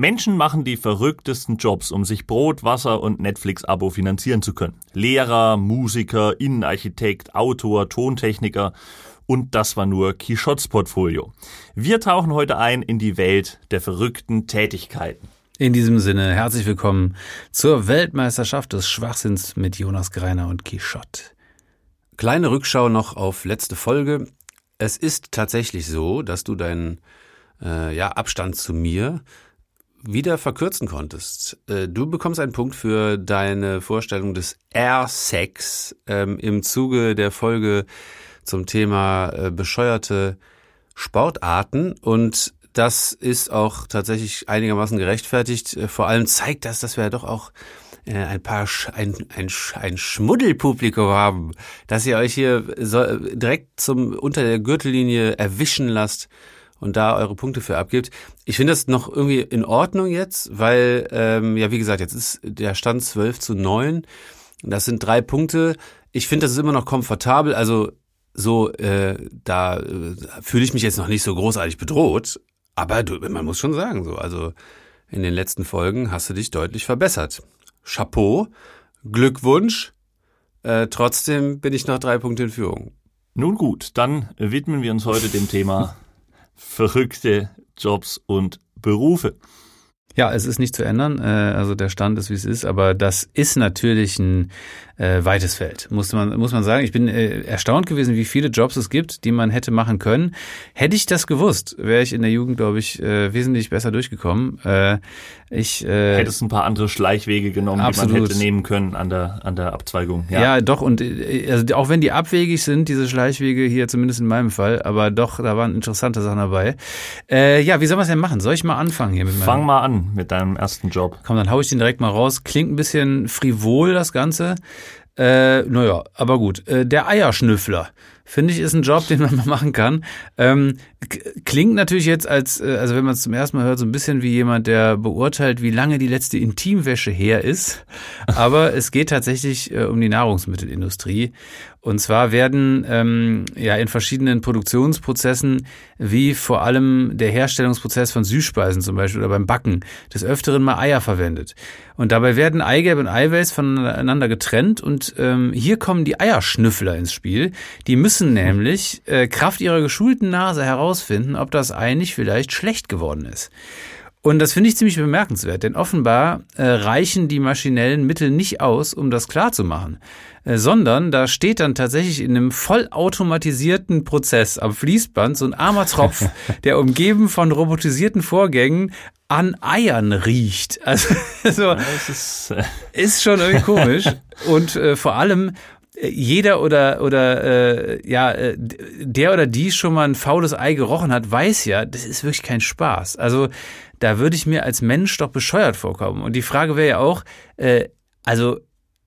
Menschen machen die verrücktesten Jobs, um sich Brot, Wasser und Netflix-Abo finanzieren zu können. Lehrer, Musiker, Innenarchitekt, Autor, Tontechniker und das war nur Quixotes Portfolio. Wir tauchen heute ein in die Welt der verrückten Tätigkeiten. In diesem Sinne, herzlich willkommen zur Weltmeisterschaft des Schwachsinns mit Jonas Greiner und Quixote. Kleine Rückschau noch auf letzte Folge. Es ist tatsächlich so, dass du deinen äh, ja, Abstand zu mir wieder verkürzen konntest. Äh, du bekommst einen Punkt für deine Vorstellung des Air-Sex ähm, im Zuge der Folge zum Thema äh, bescheuerte Sportarten und das ist auch tatsächlich einigermaßen gerechtfertigt. Äh, vor allem zeigt das, dass wir ja doch auch äh, ein paar Sch ein, ein, ein Schmuddelpublikum haben, dass ihr euch hier so direkt zum unter der Gürtellinie erwischen lasst und da eure Punkte für abgibt. Ich finde das noch irgendwie in Ordnung jetzt, weil, ähm, ja, wie gesagt, jetzt ist der Stand 12 zu 9. Das sind drei Punkte. Ich finde, das ist immer noch komfortabel. Also so, äh, da äh, fühle ich mich jetzt noch nicht so großartig bedroht. Aber du, man muss schon sagen, so, also in den letzten Folgen hast du dich deutlich verbessert. Chapeau, Glückwunsch. Äh, trotzdem bin ich noch drei Punkte in Führung. Nun gut, dann widmen wir uns heute dem Thema verrückte Jobs und Berufe. Ja, es ist nicht zu ändern. Äh, also der Stand ist, wie es ist, aber das ist natürlich ein äh, weites Feld, muss man, muss man sagen. Ich bin äh, erstaunt gewesen, wie viele Jobs es gibt, die man hätte machen können. Hätte ich das gewusst, wäre ich in der Jugend, glaube ich, äh, wesentlich besser durchgekommen. Äh, ich äh, Hättest ein paar andere Schleichwege genommen, absolut. die man hätte nehmen können an der, an der Abzweigung. Ja, ja doch. Und äh, also auch wenn die abwegig sind, diese Schleichwege hier, zumindest in meinem Fall, aber doch, da waren interessante Sachen dabei. Äh, ja, wie soll man es denn machen? Soll ich mal anfangen hier mit meinem? Fang mal an mit deinem ersten Job. Komm, dann hau ich den direkt mal raus. Klingt ein bisschen frivol, das Ganze. Äh, naja, aber gut. Äh, der Eierschnüffler, finde ich, ist ein Job, den man mal machen kann. Ähm, klingt natürlich jetzt als, äh, also wenn man es zum ersten Mal hört, so ein bisschen wie jemand, der beurteilt, wie lange die letzte Intimwäsche her ist. Aber es geht tatsächlich äh, um die Nahrungsmittelindustrie. Und zwar werden ähm, ja in verschiedenen Produktionsprozessen, wie vor allem der Herstellungsprozess von Süßspeisen zum Beispiel oder beim Backen, des Öfteren mal Eier verwendet. Und dabei werden Eigelb und Eiweiß voneinander getrennt und ähm, hier kommen die Eierschnüffler ins Spiel. Die müssen nämlich äh, Kraft ihrer geschulten Nase herausfinden, ob das Ei nicht vielleicht schlecht geworden ist. Und das finde ich ziemlich bemerkenswert, denn offenbar äh, reichen die maschinellen Mittel nicht aus, um das klarzumachen, äh, sondern da steht dann tatsächlich in einem vollautomatisierten Prozess am Fließband so ein armer Tropf, der umgeben von robotisierten Vorgängen an Eiern riecht. Also so, ist, äh ist schon irgendwie komisch. Und äh, vor allem jeder oder oder äh, ja äh, der oder die schon mal ein faules Ei gerochen hat, weiß ja, das ist wirklich kein Spaß. Also da würde ich mir als Mensch doch bescheuert vorkommen. Und die Frage wäre ja auch, äh, also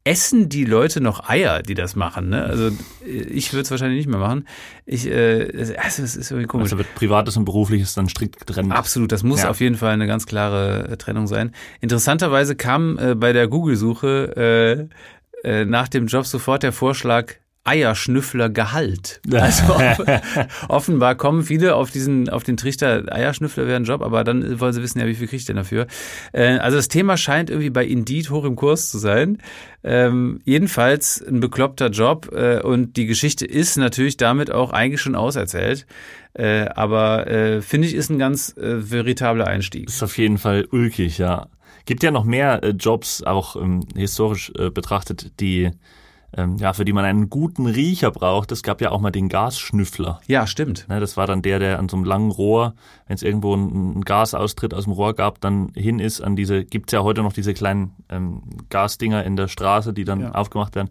essen die Leute noch Eier, die das machen? Ne? Also ich würde es wahrscheinlich nicht mehr machen. Ich, äh, also, es ist irgendwie komisch. Also wird privates und berufliches dann strikt getrennt. Absolut, das muss ja. auf jeden Fall eine ganz klare äh, Trennung sein. Interessanterweise kam äh, bei der Google-Suche äh, äh, nach dem Job sofort der Vorschlag Eierschnüffler Gehalt. Also offenbar kommen viele auf diesen, auf den Trichter, Eierschnüffler wäre ein Job, aber dann wollen sie wissen, ja, wie viel kriege ich denn dafür? Äh, also das Thema scheint irgendwie bei Indeed hoch im Kurs zu sein. Ähm, jedenfalls ein bekloppter Job äh, und die Geschichte ist natürlich damit auch eigentlich schon auserzählt. Äh, aber äh, finde ich, ist ein ganz veritabler Einstieg. Ist auf jeden Fall ulkig, ja. Gibt ja noch mehr äh, Jobs, auch ähm, historisch äh, betrachtet, die ähm, ja, für die man einen guten Riecher braucht. Es gab ja auch mal den Gasschnüffler. Ja, stimmt. Ne, das war dann der, der an so einem langen Rohr, wenn es irgendwo ein, Gasaustritt aus dem Rohr gab, dann hin ist an diese, gibt's ja heute noch diese kleinen ähm, Gasdinger in der Straße, die dann ja. aufgemacht werden.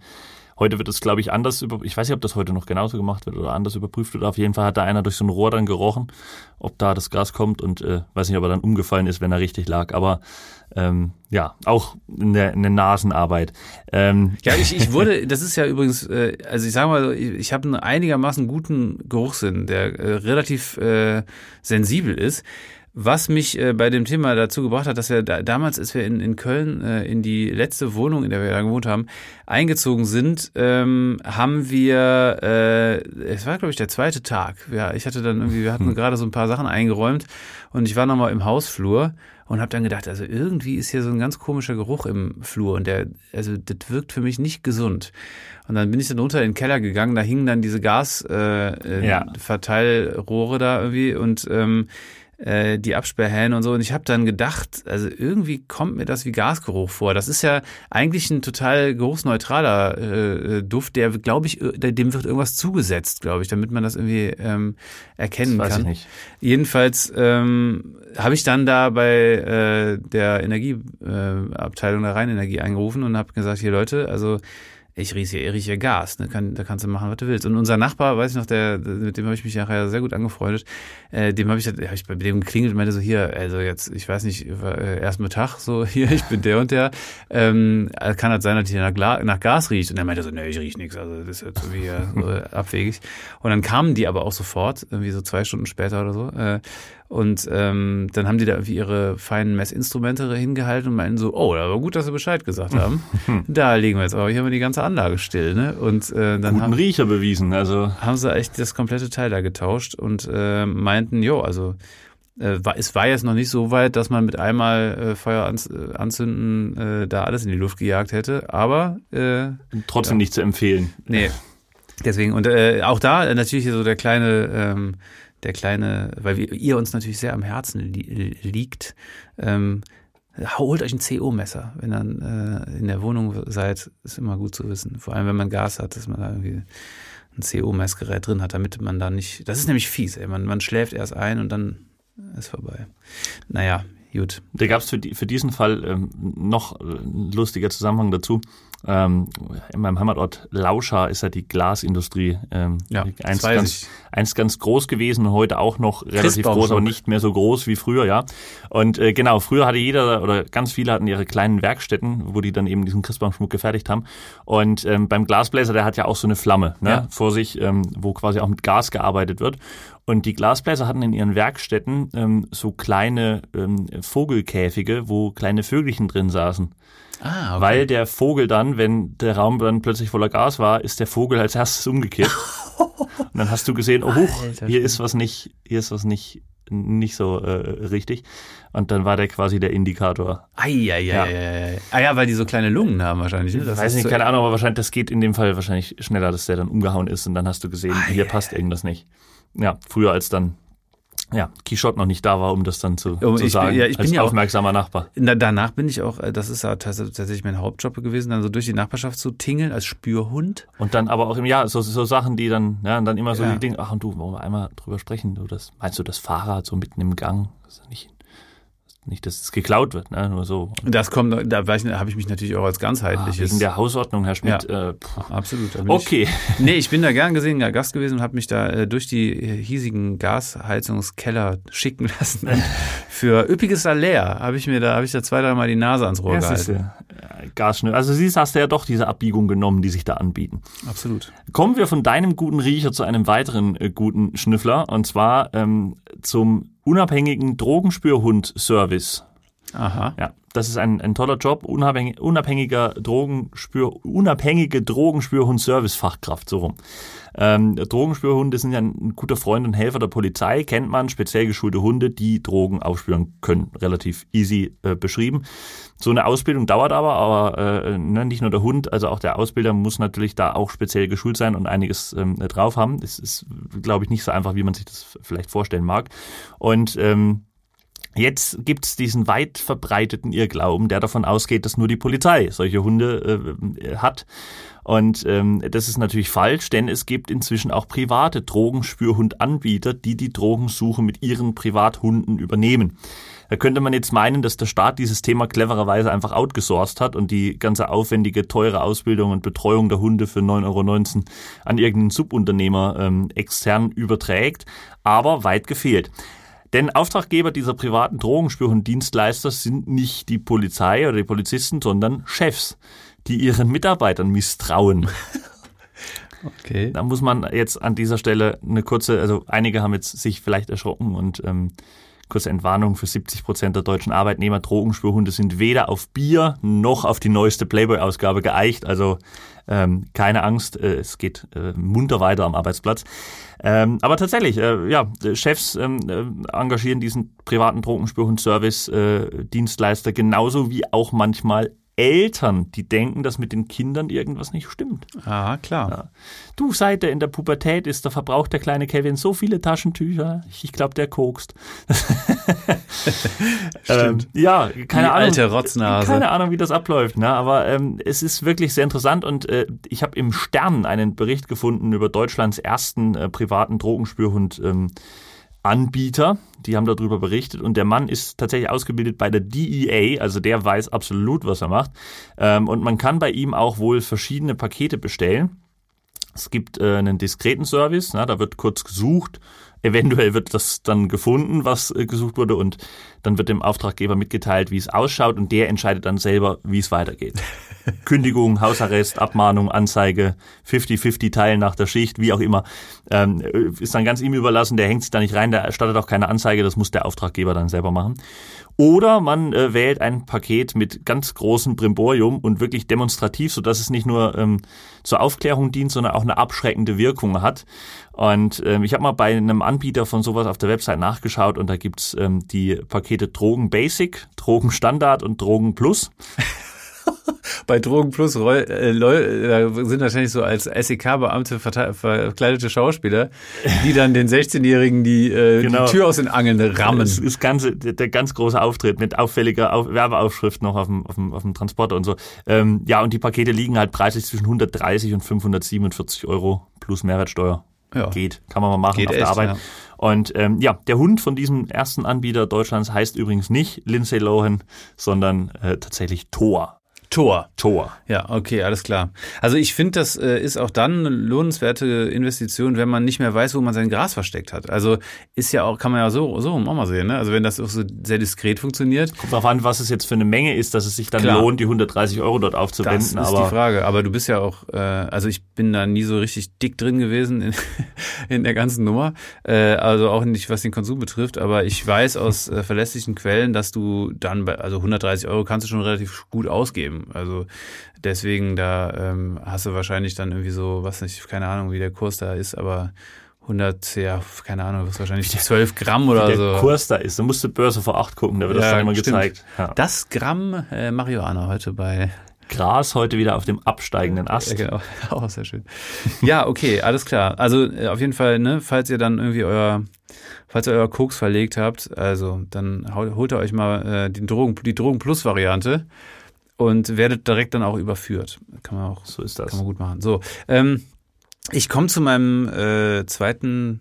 Heute wird es, glaube ich, anders über, ich weiß nicht, ob das heute noch genauso gemacht wird oder anders überprüft wird. Auf jeden Fall hat da einer durch so ein Rohr dann gerochen, ob da das Gas kommt und äh, weiß nicht, ob er dann umgefallen ist, wenn er richtig lag. Aber ähm, ja, auch eine, eine Nasenarbeit. Ähm. Ja, ich, ich wurde, das ist ja übrigens, äh, also ich sage mal, ich, ich habe einen einigermaßen guten Geruchssinn, der äh, relativ äh, sensibel ist. Was mich äh, bei dem Thema dazu gebracht hat, dass wir da, damals, als wir in, in Köln äh, in die letzte Wohnung, in der wir da gewohnt haben, eingezogen sind, ähm, haben wir, äh, es war glaube ich der zweite Tag. Ja, ich hatte dann irgendwie, wir hatten hm. gerade so ein paar Sachen eingeräumt und ich war nochmal im Hausflur und habe dann gedacht, also irgendwie ist hier so ein ganz komischer Geruch im Flur und der, also das wirkt für mich nicht gesund. Und dann bin ich dann runter in den Keller gegangen, da hingen dann diese Gasverteilrohre äh, Ja. Verteilrohre da irgendwie und ähm, äh, die Absperrhähne und so. Und ich habe dann gedacht, also irgendwie kommt mir das wie Gasgeruch vor. Das ist ja eigentlich ein total geruchsneutraler äh, Duft, der, glaube ich, äh, dem wird irgendwas zugesetzt, glaube ich, damit man das irgendwie ähm, erkennen Das weiß kann. ich nicht. Jedenfalls ähm, habe ich dann da bei äh, der Energieabteilung äh, Abteilung der Rheinenergie angerufen und habe gesagt, hier Leute, also ich rieche hier, ich rieche hier Gas, ne? Kann, da kannst du machen, was du willst. Und unser Nachbar, weiß ich noch, der, mit dem habe ich mich nachher sehr gut angefreundet, äh, dem habe ich, hab ich bei dem geklingelt und meinte so, hier, also jetzt, ich weiß nicht, äh, erst Mittag, so, hier, ich bin der und der, ähm, kann halt sein, dass ich nach, nach Gas riecht. Und er meinte so, nee, ich riech nichts, also das ist jetzt irgendwie äh, so abwegig. Und dann kamen die aber auch sofort, irgendwie so zwei Stunden später oder so, äh, und ähm, dann haben die da irgendwie ihre feinen Messinstrumente hingehalten und meinten so, oh, aber gut, dass sie Bescheid gesagt haben. da legen wir jetzt aber hier haben wir die ganze Anlage still, ne? Und äh, dann Guten haben, Riecher bewiesen. Also haben sie echt das komplette Teil da getauscht und äh, meinten, jo, also äh, war, es war jetzt noch nicht so weit, dass man mit einmal äh, Feuer ans, äh, anzünden äh, da alles in die Luft gejagt hätte, aber äh, trotzdem nicht zu empfehlen. Nee. Deswegen, und äh, auch da äh, natürlich so der kleine, ähm, der kleine, weil wir, ihr uns natürlich sehr am Herzen li liegt, ähm, holt euch ein CO-Messer, wenn ihr äh, in der Wohnung seid, ist immer gut zu wissen. Vor allem, wenn man Gas hat, dass man da irgendwie ein CO-Messgerät drin hat, damit man da nicht, das ist nämlich fies, ey. Man, man schläft erst ein und dann ist vorbei. Naja, gut. Da gab es für, die, für diesen Fall ähm, noch äh, ein lustiger Zusammenhang dazu. Ähm, in meinem Heimatort Lauscha ist ja die Glasindustrie ähm, Ja, einst, ganz, einst ganz groß gewesen und heute auch noch relativ groß, aber nicht mehr so groß wie früher, ja. Und äh, genau, früher hatte jeder oder ganz viele hatten ihre kleinen Werkstätten, wo die dann eben diesen Christbaumschmuck gefertigt haben. Und ähm, beim Glasbläser, der hat ja auch so eine Flamme ne, Ja. vor sich, ähm, wo quasi auch mit Gas gearbeitet wird. Und die Glasbläser hatten in ihren Werkstätten ähm, so kleine ähm, Vogelkäfige, wo kleine Vögelchen drin saßen. Ah, okay. Weil der Vogel dann, wenn der Raum dann plötzlich voller Gas war, ist der Vogel als erstes umgekehrt. Und dann hast du gesehen, oh, huch, Alter hier ist was nicht, hier ist was nicht, nicht so äh, richtig. Und dann war der quasi der Indikator. Eieieiei. Ja. Ah ja, weil die so kleine Lungen haben wahrscheinlich. Ne? Ich Das weiß nicht, so- keine Ahnung, aber wahrscheinlich, das geht in dem Fall wahrscheinlich schneller, dass der dann umgehauen ist und dann hast du gesehen, Ah, hier passt irgendwas nicht. Ja, früher als dann, ja, Quichotte noch nicht da war, um das dann zu, Oh, zu ich bin- sagen, ja, ich bin als ja auch- aufmerksamer Nachbar. Na, danach bin ich auch, äh, das ist ja tats- tatsächlich mein Hauptjob gewesen, dann so durch die Nachbarschaft zu tingeln als Spürhund. Und dann aber auch im Jahr so, so Sachen, die dann, ja, dann immer so Ja. die Dinge, ach und du, wollen wir einmal drüber sprechen, du das, meinst du das Fahrrad so mitten im Gang? Das ist nicht, nicht, dass es geklaut wird, ne, nur so. Das kommt, da habe ich mich natürlich auch als Ah, ganzheitliches. wegen der Hausordnung, Herr Schmidt, äh, puh. Absolut. Okay. Ich, nee, ich bin da gern gesehener Gast gewesen und habe mich da äh, durch die äh, hiesigen Gasheizungskeller schicken lassen. Für üppiges Salär habe ich mir da, habe ich da zwei, dreimal die Nase ans Rohr Ja, gehalten. Gasschnür. Also siehst, hast du ja doch diese Abbiegung genommen, die sich da anbieten. Absolut. Kommen wir von deinem guten Riecher zu einem weiteren äh, guten Schnüffler und zwar ähm, zum unabhängigen Drogenspürhund-Service. Aha. Ja, das ist ein, ein toller Job, unabhängig, unabhängiger Drogenspür, unabhängige Drogenspürhund-Service-Fachkraft, so rum. Ähm, Drogenspürhunde sind ja ein guter Freund und Helfer der Polizei, kennt man, speziell geschulte Hunde, die Drogen aufspüren können, relativ easy äh, beschrieben. So eine Ausbildung dauert aber, aber äh, ne, nicht nur der Hund, also auch der Ausbilder muss natürlich da auch speziell geschult sein und einiges ähm, drauf haben. Das ist, glaube ich, nicht so einfach, wie man sich das vielleicht vorstellen mag. Und ähm, Jetzt gibt's diesen weit verbreiteten Irrglauben, der davon ausgeht, dass nur die Polizei solche Hunde äh, hat. Und ähm, das ist natürlich falsch, denn es gibt inzwischen auch private Drogenspürhundanbieter, die die Drogensuche mit ihren Privathunden übernehmen. Da könnte man jetzt meinen, dass der Staat dieses Thema clevererweise einfach outgesourced hat und die ganze aufwendige, teure Ausbildung und Betreuung der Hunde für 9,19 Euro an irgendeinen Subunternehmer ähm, extern überträgt. Aber weit gefehlt. Denn Auftraggeber dieser privaten Drogenspürhunddienstleister sind nicht die Polizei oder die Polizisten, sondern Chefs, die ihren Mitarbeitern misstrauen. Okay. Da muss man jetzt an dieser Stelle eine kurze, also einige haben jetzt sich vielleicht erschrocken und ähm, kurze Entwarnung für 70 Prozent der deutschen Arbeitnehmer. Drogenspürhunde sind weder auf Bier noch auf die neueste Playboy-Ausgabe geeicht. Also ähm, keine Angst, äh, es geht äh, munter weiter am Arbeitsplatz. Ähm, aber tatsächlich, äh, ja, Chefs ähm, äh, engagieren diesen privaten Drogenspürhund-Service-Dienstleister äh, genauso wie auch manchmal Eltern, die denken, dass mit den Kindern irgendwas nicht stimmt. Ah, klar. Ja. Du, seit er in der Pubertät ist, da verbraucht der kleine Kevin so viele Taschentücher. Ich glaube, der kokst. Stimmt. Ähm, ja, keine Die Ahnung. alte Rotznase. Keine Ahnung, wie das abläuft. Ne? Aber ähm, es ist wirklich sehr interessant und äh, ich habe im Stern einen Bericht gefunden über Deutschlands ersten äh, privaten Drogenspürhund. Ähm, Anbieter, die haben darüber berichtet und der Mann ist tatsächlich ausgebildet bei der DEA, also der weiß absolut, was er macht. Ähm, und man kann bei ihm auch wohl verschiedene Pakete bestellen. Es gibt äh, einen diskreten Service, na, da wird kurz gesucht, eventuell wird das dann gefunden, was äh, gesucht wurde und dann wird dem Auftraggeber mitgeteilt, wie es ausschaut und der entscheidet dann selber, wie es weitergeht. Kündigung, Hausarrest, Abmahnung, Anzeige, 50-50 teilen nach der Schicht, wie auch immer, ähm, ist dann ganz ihm überlassen, der hängt sich da nicht rein, der erstattet auch keine Anzeige, das muss der Auftraggeber dann selber machen. Oder man äh, wählt ein Paket mit ganz großem Brimborium und wirklich demonstrativ, so dass es nicht nur ähm, zur Aufklärung dient, sondern auch eine abschreckende Wirkung hat. Und ähm, ich habe mal bei einem Anbieter von sowas auf der Website nachgeschaut und da gibt's ähm, die Pakete Drogen Basic, Drogen Standard und Drogen Plus. Bei Drogen Plus Roll, äh, Leu- da sind wahrscheinlich so als SEK-Beamte verkleidete Schauspieler, die dann den 16-Jährigen die, äh, Genau. die Tür aus den Angeln rammen. Das, das ganze, der, der ganz große Auftritt mit auffälliger Auf Werbeaufschrift noch auf dem, auf dem, auf dem Transporter und so. Ähm, ja, und die Pakete liegen halt preislich zwischen 130 und 547 Euro plus Mehrwertsteuer. Ja. Geht, kann man mal machen Geht auf der echt, Arbeit. ja. Und ähm, ja, der Hund von diesem ersten Anbieter Deutschlands heißt übrigens nicht Lindsay Lohan, sondern äh, tatsächlich Thor. Tor. Thor. Ja, okay, alles klar. Also ich finde, das äh, ist auch dann eine lohnenswerte Investition, wenn man nicht mehr weiß, wo man sein Gras versteckt hat. Also ist ja auch, kann man ja so, so auch mal sehen, ne? Also wenn das auch so sehr diskret funktioniert. Kommt darauf an, was es jetzt für eine Menge ist, dass es sich dann Klar. lohnt, die 130 Euro dort Das aufzuwenden. ist aber die Frage. Aber du bist ja auch, äh, also ich bin da nie so richtig dick drin gewesen in, in der ganzen Nummer. Äh, also auch nicht, was den Konsum betrifft. Aber ich weiß aus äh, verlässlichen Quellen, dass du dann bei, also 130 Euro kannst du schon relativ gut ausgeben. Also deswegen, da ähm, hast du wahrscheinlich dann irgendwie so, was nicht, keine Ahnung, wie der Kurs da ist, aber 100, ja, keine Ahnung, was wahrscheinlich 12 Gramm oder der so. Kurs da ist. Da musst du Börse vor acht gucken, da wird das Ja, dann immer stimmt. gezeigt. Ja. Das Gramm äh, Marihuana heute bei Gras heute wieder auf dem absteigenden Ast. Ja, genau. Auch sehr schön. Ja, okay, alles klar. Also äh, auf jeden Fall, ne, falls ihr dann irgendwie euer, falls ihr euer Koks verlegt habt, also dann hol- holt ihr euch mal äh, die Drogen, die Drogen Plus Variante und werdet direkt dann auch überführt. Kann man auch, So ist kann das. man gut machen. So, ähm, ich komme zu meinem äh, zweiten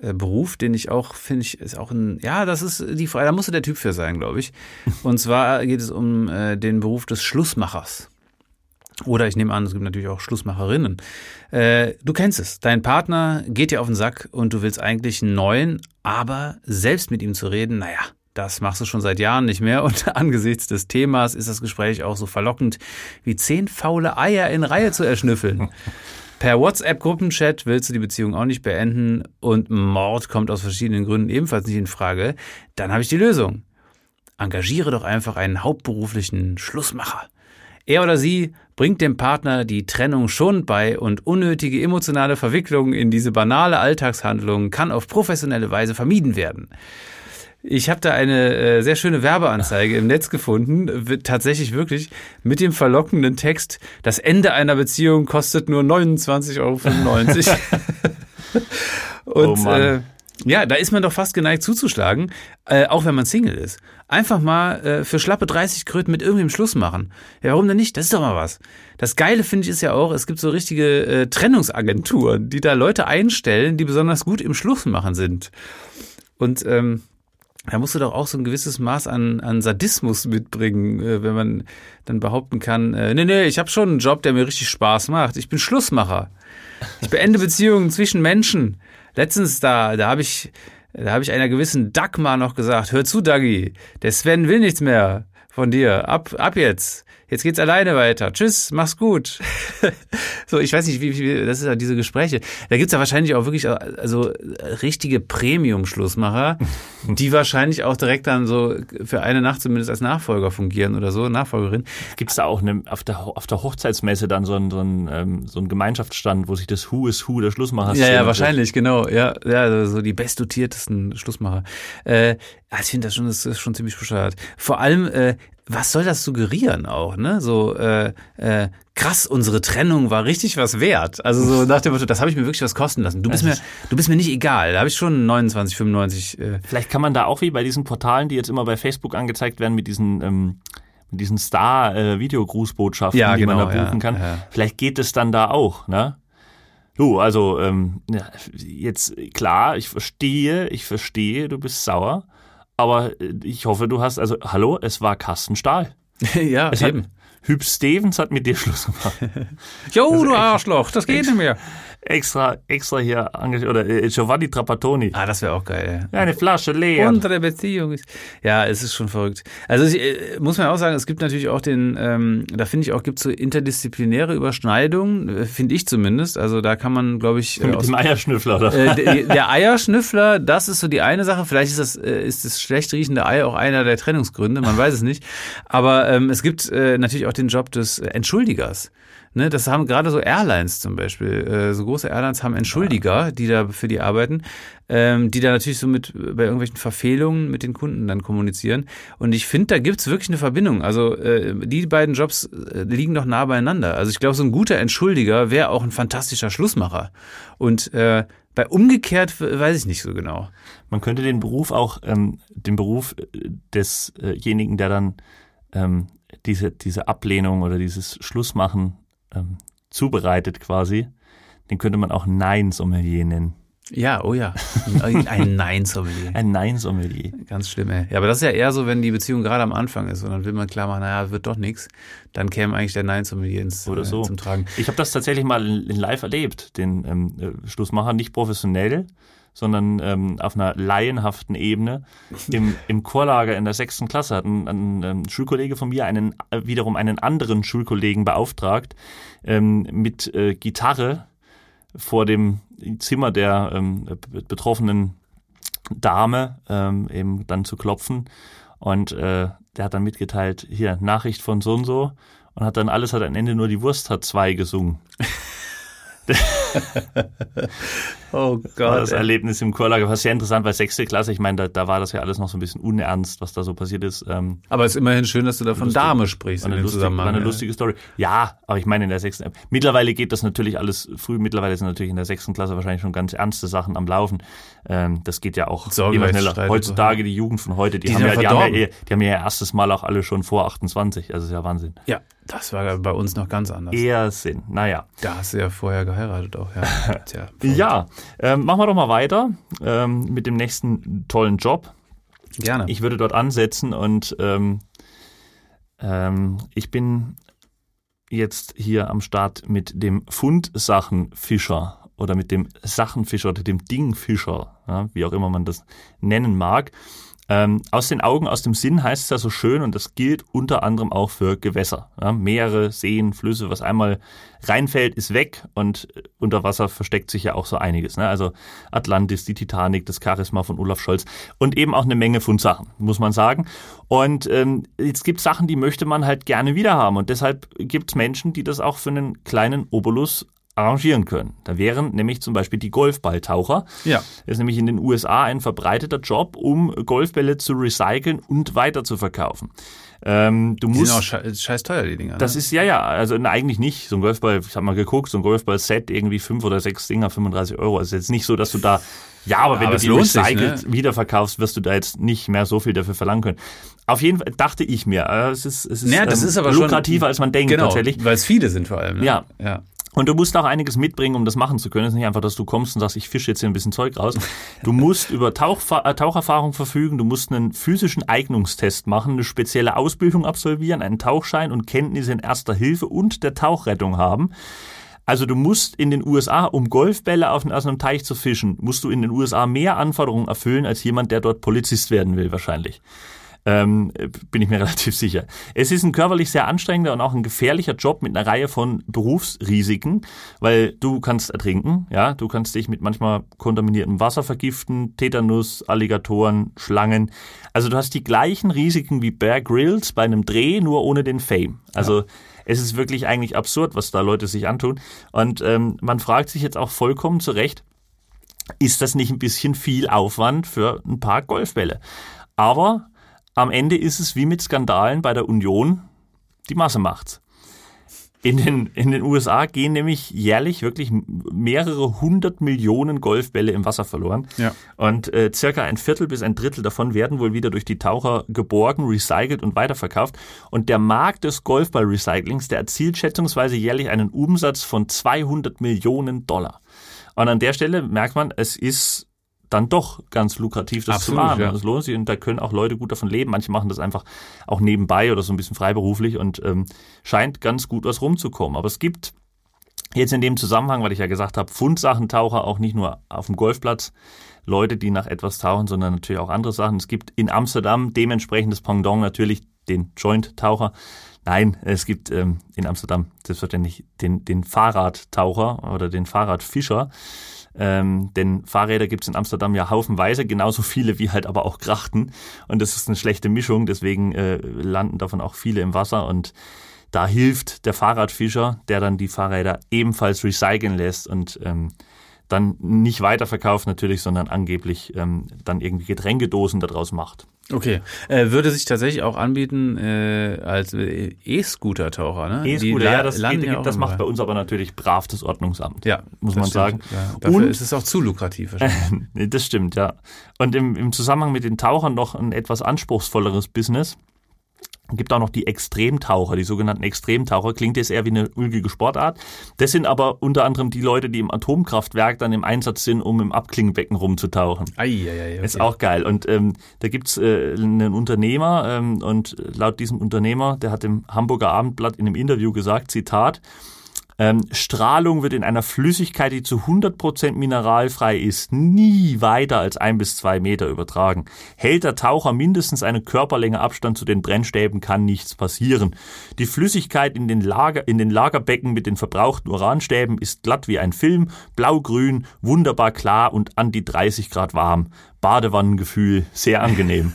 äh, Beruf, den ich auch finde ich ist auch ein ja, das ist die Frage, da musste der Typ für sein, glaube ich. Und zwar geht es um äh, den Beruf des Schlussmachers. Oder ich nehme an, es gibt natürlich auch Schlussmacherinnen. Äh, du kennst es. Dein Partner geht dir auf den Sack und du willst eigentlich einen neuen, aber selbst mit ihm zu reden, naja, das machst du schon seit Jahren nicht mehr. Und angesichts des Themas ist das Gespräch auch so verlockend, wie zehn faule Eier in Reihe zu erschnüffeln. Per WhatsApp-Gruppenchat willst du die Beziehung auch nicht beenden und Mord kommt aus verschiedenen Gründen ebenfalls nicht in Frage. Dann habe ich die Lösung. Engagiere doch einfach einen hauptberuflichen Schlussmacher. Er oder sie bringt dem Partner die Trennung schon bei und unnötige emotionale Verwicklungen in diese banale Alltagshandlung kann auf professionelle Weise vermieden werden. Ich habe da eine äh, sehr schöne Werbeanzeige im Netz gefunden, wird tatsächlich wirklich mit dem verlockenden Text, das Ende einer Beziehung kostet nur 29,95 Euro. Und Oh äh, ja, da ist man doch fast geneigt zuzuschlagen, äh, auch wenn man Single ist. Einfach mal äh, für schlappe 30 Kröten mit irgendwem Schluss machen. Ja, warum denn nicht? Das ist doch mal was. Das Geile finde ich ist ja auch, es gibt so richtige äh, Trennungsagenturen, die da Leute einstellen, die besonders gut im Schlussmachen sind. Und ähm, da musst du doch auch so ein gewisses Maß an, an Sadismus mitbringen, äh, wenn man dann behaupten kann, äh, nee, nee, ich habe schon einen Job, der mir richtig Spaß macht. Ich bin Schlussmacher. Ich beende Beziehungen zwischen Menschen. Letztens da, da habe ich, da habe ich einer gewissen Dagmar noch gesagt, hör zu, Dagi, der Sven will nichts mehr von dir. Ab, ab jetzt. Jetzt geht's alleine weiter. Tschüss, mach's gut. so, ich weiß nicht, wie, wie das ist ja diese Gespräche. Da gibt's ja wahrscheinlich auch wirklich also richtige Premium-Schlussmacher, die wahrscheinlich auch direkt dann so für eine Nacht zumindest als Nachfolger fungieren oder so, Nachfolgerin. Gibt's da auch eine, auf der auf der Hochzeitsmesse dann so ein so ein, ähm, so ein Gemeinschaftsstand, wo sich das Who is Who der Schlussmacher Ja, ja, wahrscheinlich, genau. Ja, ja, so die bestdotiertesten Schlussmacher. Äh, ich finde das schon, das ist schon ziemlich bescheuert. Vor allem, äh, was soll das suggerieren auch, ne? So, äh, äh, krass, unsere Trennung war richtig was wert. Also so nach dem Motto, das habe ich mir wirklich was kosten lassen. Du bist mir, du bist mir nicht egal. Da habe ich schon 29, 95. Äh. Vielleicht kann man da auch wie bei diesen Portalen, die jetzt immer bei Facebook angezeigt werden mit diesen ähm, mit diesen Star-Videogrußbotschaften, ja, die genau, man da buchen ja, kann. Ja. Vielleicht geht es dann da auch, ne? Du, also ähm, jetzt klar, ich verstehe, ich verstehe, du bist sauer, aber äh, ich hoffe, du hast, also hallo, es war Carsten Stahl. ja, es eben. Hat, Hüb Stevens hat mit dir Schluss gemacht. jo, du Arschloch, das geht nicht mehr extra, extra hier engagiert. Oder äh, Giovanni Trapattoni. Ah, das wäre auch geil. Ja. Eine Flasche leer. Unsere Beziehung ist. Ja, es ist schon verrückt. Also ich, äh, muss man auch sagen, es gibt natürlich auch den, ähm, da finde ich auch, gibt es so interdisziplinäre Überschneidungen, äh, finde ich zumindest. Also da kann man, glaube ich. Mit aus, dem Eierschnüffler, oder? Äh, der, der Eierschnüffler, das ist so die eine Sache. Vielleicht ist das, äh, ist das schlecht riechende Ei auch einer der Trennungsgründe, man weiß es nicht. Aber ähm, es gibt äh, natürlich auch den Job des Entschuldigers. Ne, das haben gerade so Airlines zum Beispiel. Äh, so große Airlines haben Entschuldiger, die da für die arbeiten, ähm, die da natürlich so mit bei irgendwelchen Verfehlungen mit den Kunden dann kommunizieren. Und ich finde, da gibt's wirklich eine Verbindung. Also äh, die beiden Jobs äh, liegen doch nah beieinander. Also ich glaube, so ein guter Entschuldiger wäre auch ein fantastischer Schlussmacher. Und äh, bei umgekehrt weiß ich nicht so genau. Man könnte den Beruf auch, ähm, den Beruf äh, desjenigen, der dann ähm, diese, diese Ablehnung oder dieses Schlussmachen ähm, zubereitet quasi. Den könnte man auch Nein-Sommelier nennen. Ja, oh ja. Ein Nein-Sommelier. Ein Nein-Sommelier. Ganz schlimm, ey. Ja, aber das ist ja eher so, wenn die Beziehung gerade am Anfang ist und dann will man klar machen, naja, wird doch nichts, dann käme eigentlich der Nein-Sommelier ins Oder so. Äh, zum Tragen. Ich habe das tatsächlich mal live erlebt, den ähm, äh, Schlussmacher, nicht professionell, sondern ähm, auf einer laienhaften Ebene. Im, im Chorlager in der sechsten Klasse hat ein, ein, ein Schulkollege von mir einen, wiederum einen anderen Schulkollegen beauftragt, ähm, mit äh, Gitarre vor dem Zimmer der ähm, betroffenen Dame ähm, eben dann zu klopfen. Und äh, der hat dann mitgeteilt, hier, Nachricht von so und so. Und hat dann alles hat am Ende nur die Wurst hat zwei gesungen. oh Gott. Das ey. Erlebnis im Chorlager war sehr interessant, weil sechste Klasse, ich meine, da, da war das ja alles noch so ein bisschen unernst, was da so passiert ist. Ähm, aber es ist immerhin schön, dass du da von lustig, Dame sprichst. War eine, lustig, war eine lustige Story. Ja, aber ich meine in der sechsten. Mittlerweile geht das natürlich alles früh. Mittlerweile sind natürlich in der sechsten Klasse wahrscheinlich schon ganz ernste Sachen am Laufen. Ähm, das geht ja auch immer schneller. Heutzutage die Jugend von heute, die, die haben, ja, die, haben ja, die haben ja ihr erstes Mal auch alle schon vor 28. Also ist ja Wahnsinn. Ja, das war bei uns noch ganz anders. Eher Sinn, naja. Da hast du ja vorher geheiratet auch, ja. Tja, ja, ähm, machen wir doch mal weiter ähm, mit dem nächsten tollen Job. Gerne. Ich würde dort ansetzen und ähm, ähm, ich bin jetzt hier am Start mit dem Fundsachenfischer oder mit dem Sachenfischer oder dem Dingfischer, ja, wie auch immer man das nennen mag. Ähm, aus den Augen, aus dem Sinn heißt es ja so schön und das gilt unter anderem auch für Gewässer. Ja, Meere, Seen, Flüsse, was einmal reinfällt, ist weg und unter Wasser versteckt sich ja auch so einiges. Ne? Also Atlantis, die Titanic, das Charisma von Olaf Scholz und eben auch eine Menge Fundsachen, muss man sagen. Und ähm, jetzt gibt Sachen, die möchte man halt gerne wieder haben und deshalb gibt es Menschen, die das auch für einen kleinen Obolus arrangieren können. Da wären nämlich zum Beispiel die Golfballtaucher. Ja. Das ist nämlich in den USA ein verbreiteter Job, um Golfbälle zu recyceln und weiter zu verkaufen. Ähm, du die musst, sind auch scheiß teuer, die Dinger. Das ne? ist, ja, ja, also na, eigentlich nicht. So ein Golfball, ich habe mal geguckt, so ein Golfball-Set irgendwie fünf oder sechs Dinger, 35 Euro. Also jetzt nicht so, dass du da, ja, aber wenn aber du die recycelt sich, ne? wiederverkaufst, wirst du da jetzt nicht mehr so viel dafür verlangen können. Auf jeden Fall dachte ich mir, äh, es ist, es ist, naja, das ähm, ist aber lukrativer, schon, als man denkt genau, tatsächlich. Weil es viele sind vor allem. Ne? Ja. ja. Und du musst auch einiges mitbringen, um das machen zu können. Es ist nicht einfach, dass du kommst und sagst, ich fische jetzt hier ein bisschen Zeug raus. Du musst über Tauchfa äh, Taucherfahrung verfügen, du musst einen physischen Eignungstest machen, eine spezielle Ausbildung absolvieren, einen Tauchschein und Kenntnisse in erster Hilfe und der Tauchrettung haben. Also du musst in den USA, um Golfbälle auf, aus einem Teich zu fischen, musst du in den USA mehr Anforderungen erfüllen als jemand, der dort Polizist werden will wahrscheinlich. Ähm, bin ich mir relativ sicher. Es ist ein körperlich sehr anstrengender und auch ein gefährlicher Job mit einer Reihe von Berufsrisiken, weil du kannst ertrinken, ja, du kannst dich mit manchmal kontaminiertem Wasser vergiften, Tetanus, Alligatoren, Schlangen. Also du hast die gleichen Risiken wie Bear Grylls bei einem Dreh, nur ohne den Fame. Also ja. es ist wirklich eigentlich absurd, was da Leute sich antun. Und ähm, man fragt sich jetzt auch vollkommen zu Recht, ist das nicht ein bisschen viel Aufwand für ein paar Golfbälle? Aber am Ende ist es wie mit Skandalen bei der Union, die Masse macht's. In den, in den USA gehen nämlich jährlich wirklich mehrere hundert Millionen Golfbälle im Wasser verloren. Ja. Und äh, circa ein Viertel bis ein Drittel davon werden wohl wieder durch die Taucher geborgen, recycelt und weiterverkauft. Und der Markt des Golfball-Recyclings, der erzielt schätzungsweise jährlich einen Umsatz von 200 Millionen Dollar. Und an der Stelle merkt man, es ist dann doch ganz lukrativ, das Absolut, zu machen. Ja. Das lohnt sich und da können auch Leute gut davon leben. Manche machen das einfach auch nebenbei oder so ein bisschen freiberuflich und ähm, scheint ganz gut was rumzukommen. Aber es gibt jetzt in dem Zusammenhang, weil ich ja gesagt habe, Fundsachentaucher auch nicht nur auf dem Golfplatz, Leute, die nach etwas tauchen, sondern natürlich auch andere Sachen. Es gibt in Amsterdam dementsprechendes Pendant natürlich den Joint-Taucher. Nein, es gibt ähm, in Amsterdam selbstverständlich den, den Fahrradtaucher oder den Fahrradfischer. Ähm, denn Fahrräder gibt es in Amsterdam ja haufenweise, genauso viele wie halt aber auch Krachten. Und das ist eine schlechte Mischung, deswegen äh, landen davon auch viele im Wasser. Und da hilft der Fahrradfischer, der dann die Fahrräder ebenfalls recyceln lässt und ähm, dann nicht weiterverkauft natürlich, sondern angeblich ähm, dann irgendwie Getränkedosen daraus macht. Okay. Äh, würde sich tatsächlich auch anbieten äh, als E-Scooter-Taucher, ne? E-Scooter, ja, das, geht, ja das macht bei uns aber natürlich brav das Ordnungsamt. Ja. Muss man stimmt. sagen. Ja, dafür Und, ist es auch zu lukrativ wahrscheinlich. das stimmt, ja. Und im, im Zusammenhang mit den Tauchern noch ein etwas anspruchsvolleres Business gibt auch noch die Extremtaucher, die sogenannten Extremtaucher. Klingt jetzt eher wie eine ulkige Sportart. Das sind aber unter anderem die Leute, die im Atomkraftwerk dann im Einsatz sind, um im Abklingenbecken rumzutauchen. Ei, ei, ei, okay. Ist auch geil. Und ähm, da gibt's äh, einen Unternehmer ähm, und laut diesem Unternehmer, der hat im Hamburger Abendblatt in einem Interview gesagt, Zitat, ähm, Strahlung wird in einer Flüssigkeit, die zu 100% mineralfrei ist, nie weiter als ein bis zwei Meter übertragen. Hält der Taucher mindestens eine Körperlänge Abstand zu den Brennstäben, kann nichts passieren. Die Flüssigkeit in den, Lager, in den Lagerbecken mit den verbrauchten Uranstäben ist glatt wie ein Film, blaugrün, wunderbar klar und an die 30 Grad warm. Badewannengefühl, sehr angenehm.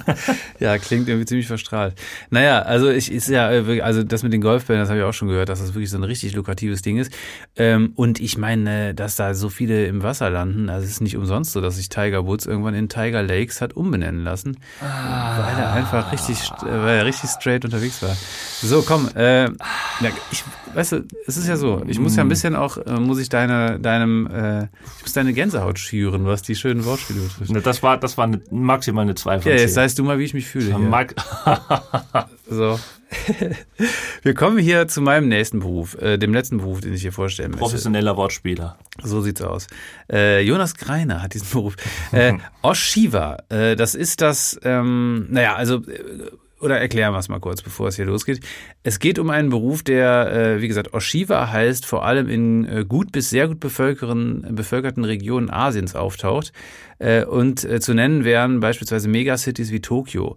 ja, klingt irgendwie ziemlich verstrahlt. Naja, also ich ist ja, äh, also das mit den Golfbällen, das habe ich auch schon gehört, dass das wirklich so ein richtig lukratives Ding ist. Ähm, und ich meine, dass da so viele im Wasser landen, also es ist nicht umsonst so, dass sich Tiger Woods irgendwann in Tiger Lakes hat umbenennen lassen, ah. weil er einfach richtig, weil er richtig straight unterwegs war. So, komm, äh, ich, weißt du, es ist ja so, ich muss ja ein mm. bisschen auch, äh, muss ich deine, deinem, äh, ich muss deine Gänsehaut schüren, was die schönen Wortspiele betrifft. Ne, das war, das war eine, maximal eine 2 von 10. Ja, jetzt weißt du mal, wie ich mich fühle. so. Wir kommen hier zu meinem nächsten Beruf, äh, dem letzten Beruf, den ich hier vorstellen möchte. Professioneller Wortspieler. So sieht's aus. Äh, Jonas Greiner hat diesen Beruf. Äh, Oshiva, äh, das ist das, ähm, naja, also äh, oder erklären wir es mal kurz, bevor es hier losgeht. Es geht um einen Beruf, der, äh, wie gesagt, Oshiva heißt, vor allem in äh, gut bis sehr gut bevölkerten, Regionen Asiens auftaucht. Äh, und zu nennen wären beispielsweise Megacities wie Tokio.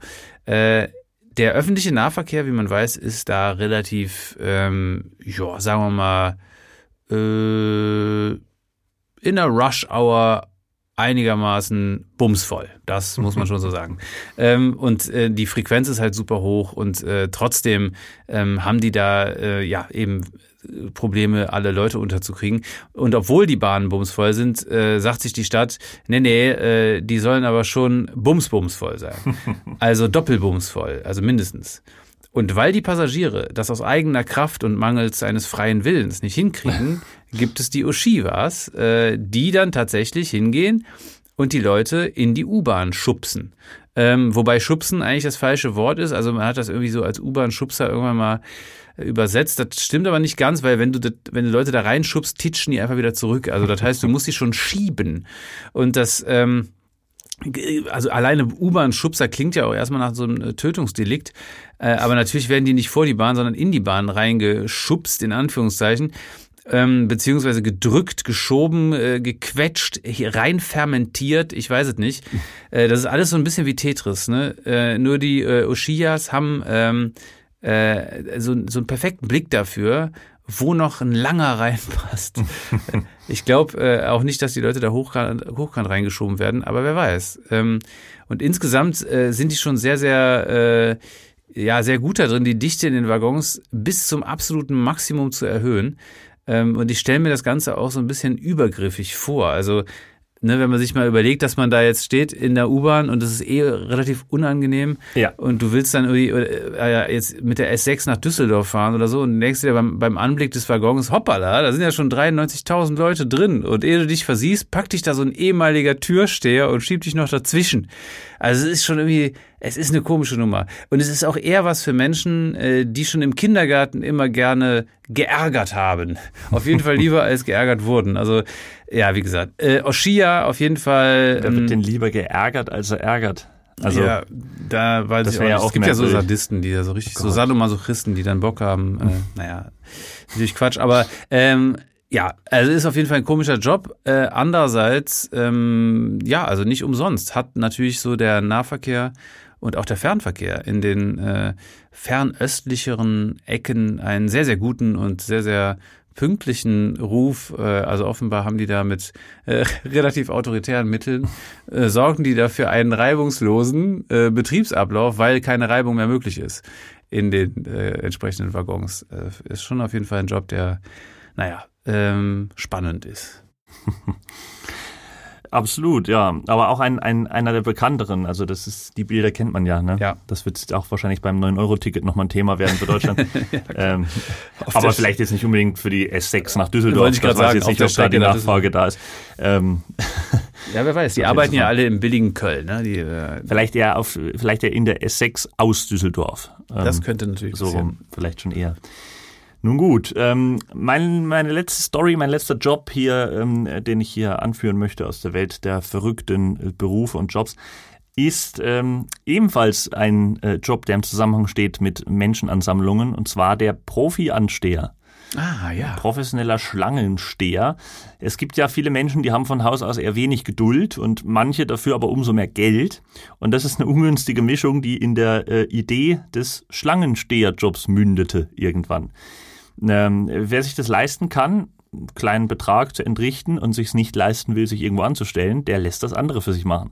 Der öffentliche Nahverkehr, wie man weiß, ist da relativ, ähm, ja, sagen wir mal, äh, in der Rush Hour einigermaßen bumsvoll. Das muss man schon so sagen. Ähm, und äh, die Frequenz ist halt super hoch und äh, trotzdem ähm, haben die da äh, ja eben Probleme, alle Leute unterzukriegen. Und obwohl die Bahnen bumsvoll sind, äh, sagt sich die Stadt, nee, nee, äh, die sollen aber schon bumsbumsvoll sein. Also doppelbumsvoll, also mindestens. Und weil die Passagiere das aus eigener Kraft und mangels eines freien Willens nicht hinkriegen, gibt es die Oshivas, äh, die dann tatsächlich hingehen und die Leute in die U-Bahn schubsen. Ähm, wobei schubsen eigentlich das falsche Wort ist. Also man hat das irgendwie so als U-Bahn-Schubser irgendwann mal übersetzt. Das stimmt aber nicht ganz, weil wenn du, das, wenn du Leute da reinschubst, titschen die einfach wieder zurück. Also das heißt, du musst sie schon schieben. Und das, ähm, also alleine U-Bahn-Schubser klingt ja auch erstmal nach so einem äh, Tötungsdelikt. Äh, aber natürlich werden die nicht vor die Bahn, sondern in die Bahn reingeschubst, in Anführungszeichen. Ähm, beziehungsweise gedrückt, geschoben, äh, gequetscht, rein fermentiert, ich weiß es nicht. Äh, das ist alles so ein bisschen wie Tetris. Ne? Äh, nur die äh, Oshiyas haben ähm, äh, so, so einen perfekten Blick dafür, wo noch ein langer reinpasst. ich glaube äh, auch nicht, dass die Leute da hochkant, hochkant reingeschoben werden, aber wer weiß. Ähm, und insgesamt äh, sind die schon sehr, sehr, äh, ja, sehr gut da drin, die Dichte in den Waggons bis zum absoluten Maximum zu erhöhen. Ähm, und ich stelle mir das Ganze auch so ein bisschen übergriffig vor. Also ne, wenn man sich mal überlegt, dass man da jetzt steht in der U-Bahn und das ist eh relativ unangenehm ja. und du willst dann irgendwie äh, jetzt mit der S6 nach Düsseldorf fahren oder so und denkst dir beim, beim Anblick des Waggons, hoppala, da sind ja schon 93.000 Leute drin und ehe du dich versiehst, packt dich da so ein ehemaliger Türsteher und schiebt dich noch dazwischen. Also es ist schon irgendwie, es ist eine komische Nummer. Und es ist auch eher was für Menschen, äh, die schon im Kindergarten immer gerne geärgert haben. Auf jeden Fall lieber als geärgert wurden. Also ja, wie gesagt, äh, Oshia auf jeden Fall. Wer wird ähm, denn lieber geärgert, als er ärgert? Also, ja, da weiß ich auch, ja auch. Es gibt ja so Sadisten, die da so richtig, oh so Sadomasochisten, die dann Bock haben. Äh, naja, natürlich Quatsch, aber ähm, ja, also ist auf jeden Fall ein komischer Job. Äh, andererseits, ähm, ja, also nicht umsonst hat natürlich so der Nahverkehr und auch der Fernverkehr in den äh, fernöstlicheren Ecken einen sehr, sehr guten und sehr, sehr pünktlichen Ruf, äh, also offenbar haben die da mit äh, relativ autoritären Mitteln, äh, sorgen die dafür einen reibungslosen äh, Betriebsablauf, weil keine Reibung mehr möglich ist in den äh, entsprechenden Waggons. Äh, ist schon auf jeden Fall ein Job, der, naja, ähm, spannend ist. Absolut, ja. Aber auch ein, ein, einer der bekannteren. Also das ist, die Bilder kennt man ja, ne? Ja. Das wird auch wahrscheinlich beim 9-Euro-Ticket nochmal ein Thema werden für Deutschland. ja, ähm, aber vielleicht jetzt nicht unbedingt für die S6 nach Düsseldorf. Wollte ich gerade sagen, jetzt nicht, ob da die Nachfrage da ist. Ähm, ja, wer weiß. Die arbeiten ja alle im billigen Köln, ne? Die, äh, vielleicht eher auf, vielleicht eher in der S6 aus Düsseldorf. Ähm, das könnte natürlich so rum, vielleicht schon eher. Nun gut, ähm, mein, meine letzte Story, mein letzter Job hier, ähm, den ich hier anführen möchte aus der Welt der verrückten äh, Berufe und Jobs, ist ähm, ebenfalls ein äh, Job, der im Zusammenhang steht mit Menschenansammlungen, und zwar der Profi-Ansteher. Ah, ja. Professioneller Schlangensteher. Es gibt ja viele Menschen, die haben von Haus aus eher wenig Geduld und manche dafür aber umso mehr Geld. Und das ist eine ungünstige Mischung, die in der äh, Idee des Schlangensteherjobs mündete irgendwann. Ähm, wer sich das leisten kann, kleinen Betrag zu entrichten und sich es nicht leisten will, sich irgendwo anzustellen, der lässt das andere für sich machen.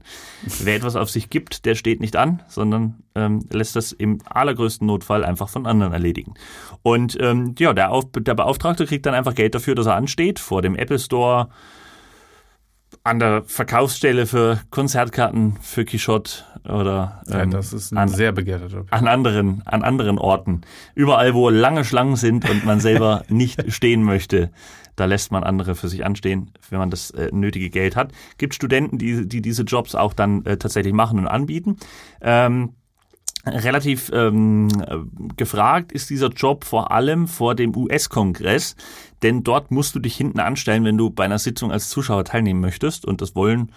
Wer etwas auf sich gibt, der steht nicht an, sondern ähm, lässt das im allergrößten Notfall einfach von anderen erledigen. Und ähm, ja, der, Auf der Beauftragte kriegt dann einfach Geld dafür, dass er ansteht vor dem Apple Store, an der Verkaufsstelle für Konzertkarten für Quichotte oder ähm, ja, an, sehr begehrter Job. An anderen, an anderen Orten. Überall, wo lange Schlangen sind und man selber nicht stehen möchte, da lässt man andere für sich anstehen, wenn man das äh, nötige Geld hat. Gibt Studenten, die, die diese Jobs auch dann äh, tatsächlich machen und anbieten. Ähm, relativ ähm, gefragt ist dieser Job vor allem vor dem US-Kongress, denn dort musst du dich hinten anstellen, wenn du bei einer Sitzung als Zuschauer teilnehmen möchtest und das wollen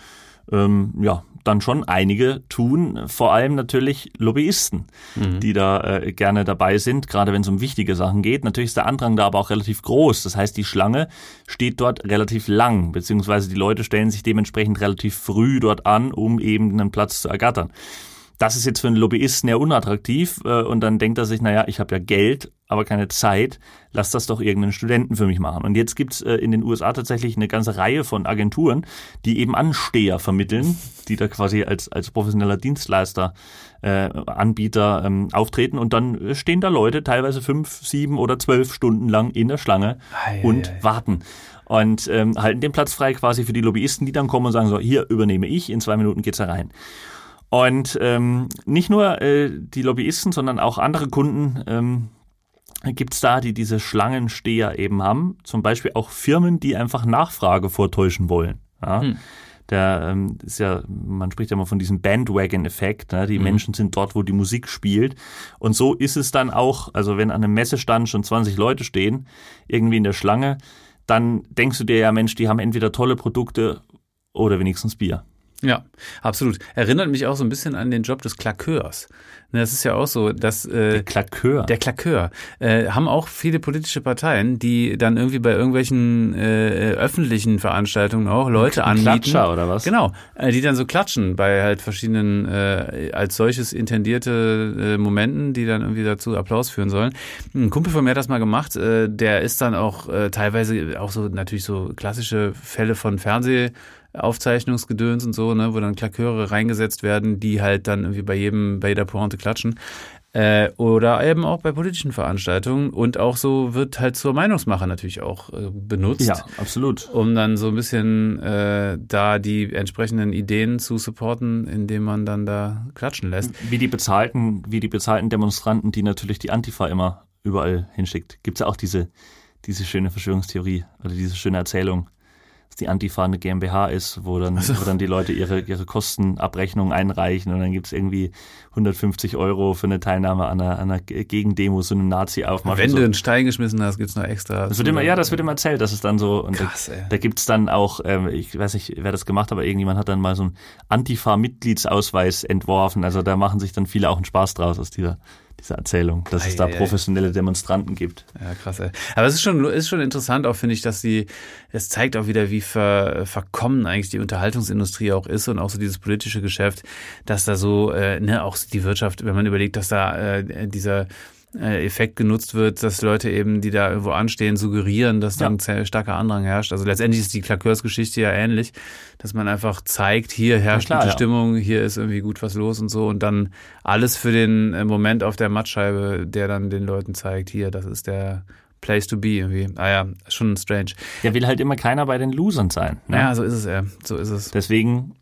ähm, ja dann schon einige tun, vor allem natürlich Lobbyisten, mhm. die da äh, gerne dabei sind, gerade wenn es um wichtige Sachen geht. Natürlich ist der Andrang da aber auch relativ groß. Das heißt, die Schlange steht dort relativ lang, beziehungsweise die Leute stellen sich dementsprechend relativ früh dort an, um eben einen Platz zu ergattern das ist jetzt für einen Lobbyisten eher unattraktiv äh, und dann denkt er sich, naja, ich habe ja Geld, aber keine Zeit, lass das doch irgendeinen Studenten für mich machen. Und jetzt gibt's äh, in den USA tatsächlich eine ganze Reihe von Agenturen, die eben Ansteher vermitteln, die da quasi als, als professioneller Dienstleister, äh, Anbieter ähm, auftreten und dann stehen da Leute teilweise fünf, sieben oder zwölf Stunden lang in der Schlange ei, und warten und ähm, halten den Platz frei quasi für die Lobbyisten, die dann kommen und sagen so, hier übernehme ich, in zwei Minuten geht's da rein. Und ähm, nicht nur äh, die Lobbyisten, sondern auch andere Kunden ähm, gibt es da, die diese Schlangensteher eben haben. Zum Beispiel auch Firmen, die einfach Nachfrage vortäuschen wollen. Ja? Hm. Der ähm, ist ja, man spricht ja immer von diesem Bandwagon-Effekt. Ne? Die mhm. Menschen sind dort, wo die Musik spielt. Und so ist es dann auch, also wenn an einem Messestand schon 20 Leute stehen, irgendwie in der Schlange, dann denkst du dir ja, Mensch, die haben entweder tolle Produkte oder wenigstens Bier. Ja, absolut. Erinnert mich auch so ein bisschen an den Job des Klakeurs. Ne, das ist ja auch so, dass äh, der Klakeur, der Klakeur äh, haben auch viele politische Parteien, die dann irgendwie bei irgendwelchen äh, öffentlichen Veranstaltungen auch Leute Ein anbieten. Klatscher oder was? Genau, äh, die dann so klatschen bei halt verschiedenen äh, als solches intendierte äh, Momenten, die dann irgendwie dazu Applaus führen sollen. Ein Kumpel von mir hat das mal gemacht. Äh, der ist dann auch äh, teilweise auch so natürlich so klassische Fälle von Fernseh Aufzeichnungsgedöns und so, ne, wo dann Klaköre reingesetzt werden, die halt dann irgendwie bei jedem, bei jeder Pointe klatschen. Äh, oder eben auch bei politischen Veranstaltungen. Und auch so wird halt zur Meinungsmache natürlich auch äh, benutzt. Ja, absolut. Um dann so ein bisschen äh, da die entsprechenden Ideen zu supporten, indem man dann da klatschen lässt. Wie die bezahlten, wie die bezahlten Demonstranten, die natürlich die Antifa immer überall hinschickt. Gibt es ja auch diese, diese schöne Verschwörungstheorie oder diese schöne Erzählung die Antifa eine GmbH ist, wo dann, also. wo dann die Leute ihre, ihre Kostenabrechnung einreichen und dann gibt's irgendwie 150 Euro für eine Teilnahme an einer, einer Gegendemo, so einem Nazi-Aufmarsch. Wenn so. du einen Stein geschmissen hast, gibt's noch extra. Das wird immer, ja, das wird immer erzählt, das ist dann so. Und Krass, da, ey. da gibt's dann auch, ähm, ich weiß nicht, wer das gemacht hat, aber irgendjemand hat dann mal so einen Antifa-Mitgliedsausweis entworfen. Also da machen sich dann viele auch einen Spaß draus aus dieser diese Erzählung, dass Ei, es da ei, ei. professionelle Demonstranten gibt. Ja, krass, ey. Aber es ist schon, ist schon interessant auch, finde ich, dass die, es zeigt auch wieder, wie ver, verkommen eigentlich die Unterhaltungsindustrie auch ist und auch so dieses politische Geschäft, dass da so, äh, ne, auch die Wirtschaft, wenn man überlegt, dass da äh, dieser Effekt genutzt wird, dass Leute eben, die da irgendwo anstehen, suggerieren, dass dann sehr starker Andrang herrscht. Also letztendlich ist die Klakeursgeschichte ja ähnlich, dass man einfach zeigt, hier herrscht klar, gute ja. Stimmung, hier ist irgendwie gut was los und so und dann alles für den äh, Moment auf der Mattscheibe, der dann den Leuten zeigt, hier, das ist der Place to be irgendwie. Ah ja, schon strange. Ja, will halt immer keiner bei den Losern sein. Ne? Ja, so ist es, ja. So ist es. Deswegen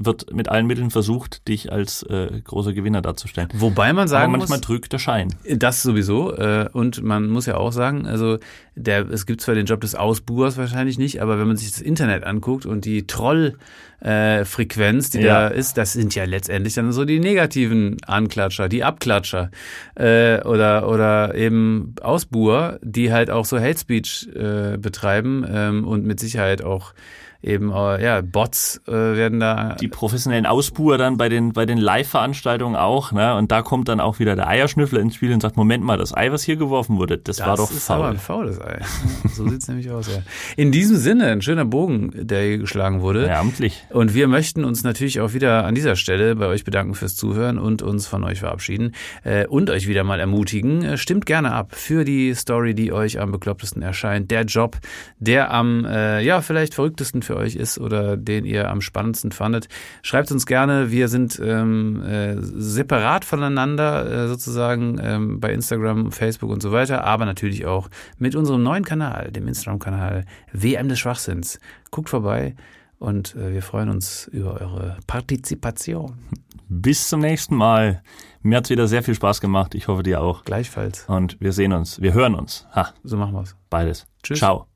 wird mit allen Mitteln versucht, dich als äh, großer Gewinner darzustellen. Wobei man Aber sagen manchmal muss, trügt der Schein. Das sowieso. Äh, und man muss ja auch sagen, also der, es gibt zwar den Job des Ausbuhers wahrscheinlich nicht, aber wenn man sich das Internet anguckt und die Troll-Frequenz, die Ja. da ist, das sind ja letztendlich dann so die negativen Anklatscher, die Abklatscher äh, oder oder eben Ausbuher, die halt auch so Hate Speech äh, betreiben ähm, und mit Sicherheit auch eben äh, ja Bots äh, werden da Die professionellen Ausbuher dann bei den, bei den Live-Veranstaltungen auch, ne? Und da kommt dann auch wieder der Eierschnüffler ins Spiel und sagt, Moment mal, das Ei, was hier geworfen wurde, das, war doch ist aber faul. ein faules Ei. So sieht's nämlich aus, ja. In diesem Sinne, ein schöner Bogen, der hier geschlagen wurde. Ja, amtlich. Und wir möchten uns natürlich auch wieder an dieser Stelle bei euch bedanken fürs Zuhören und uns von euch verabschieden äh, und euch wieder mal ermutigen. Äh, Stimmt gerne ab für die Story, die euch am beklopptesten erscheint. Der Job, der am, äh, ja, vielleicht verrücktesten für euch ist oder den ihr am spannendsten fandet. Schreibt uns gerne. Wir sind ähm, äh, separat voneinander äh, sozusagen ähm, bei Instagram, Facebook und so weiter, aber natürlich auch mit unserem neuen Kanal, dem Instagram-Kanal WM des Schwachsinns. Guckt vorbei und äh, wir freuen uns über eure Partizipation. Bis zum nächsten Mal. Mir hat's wieder sehr viel Spaß gemacht. Ich hoffe, dir auch. Gleichfalls. Und wir sehen uns. Wir hören uns. Ha, So machen wir's. beides. Tschüss. Ciao.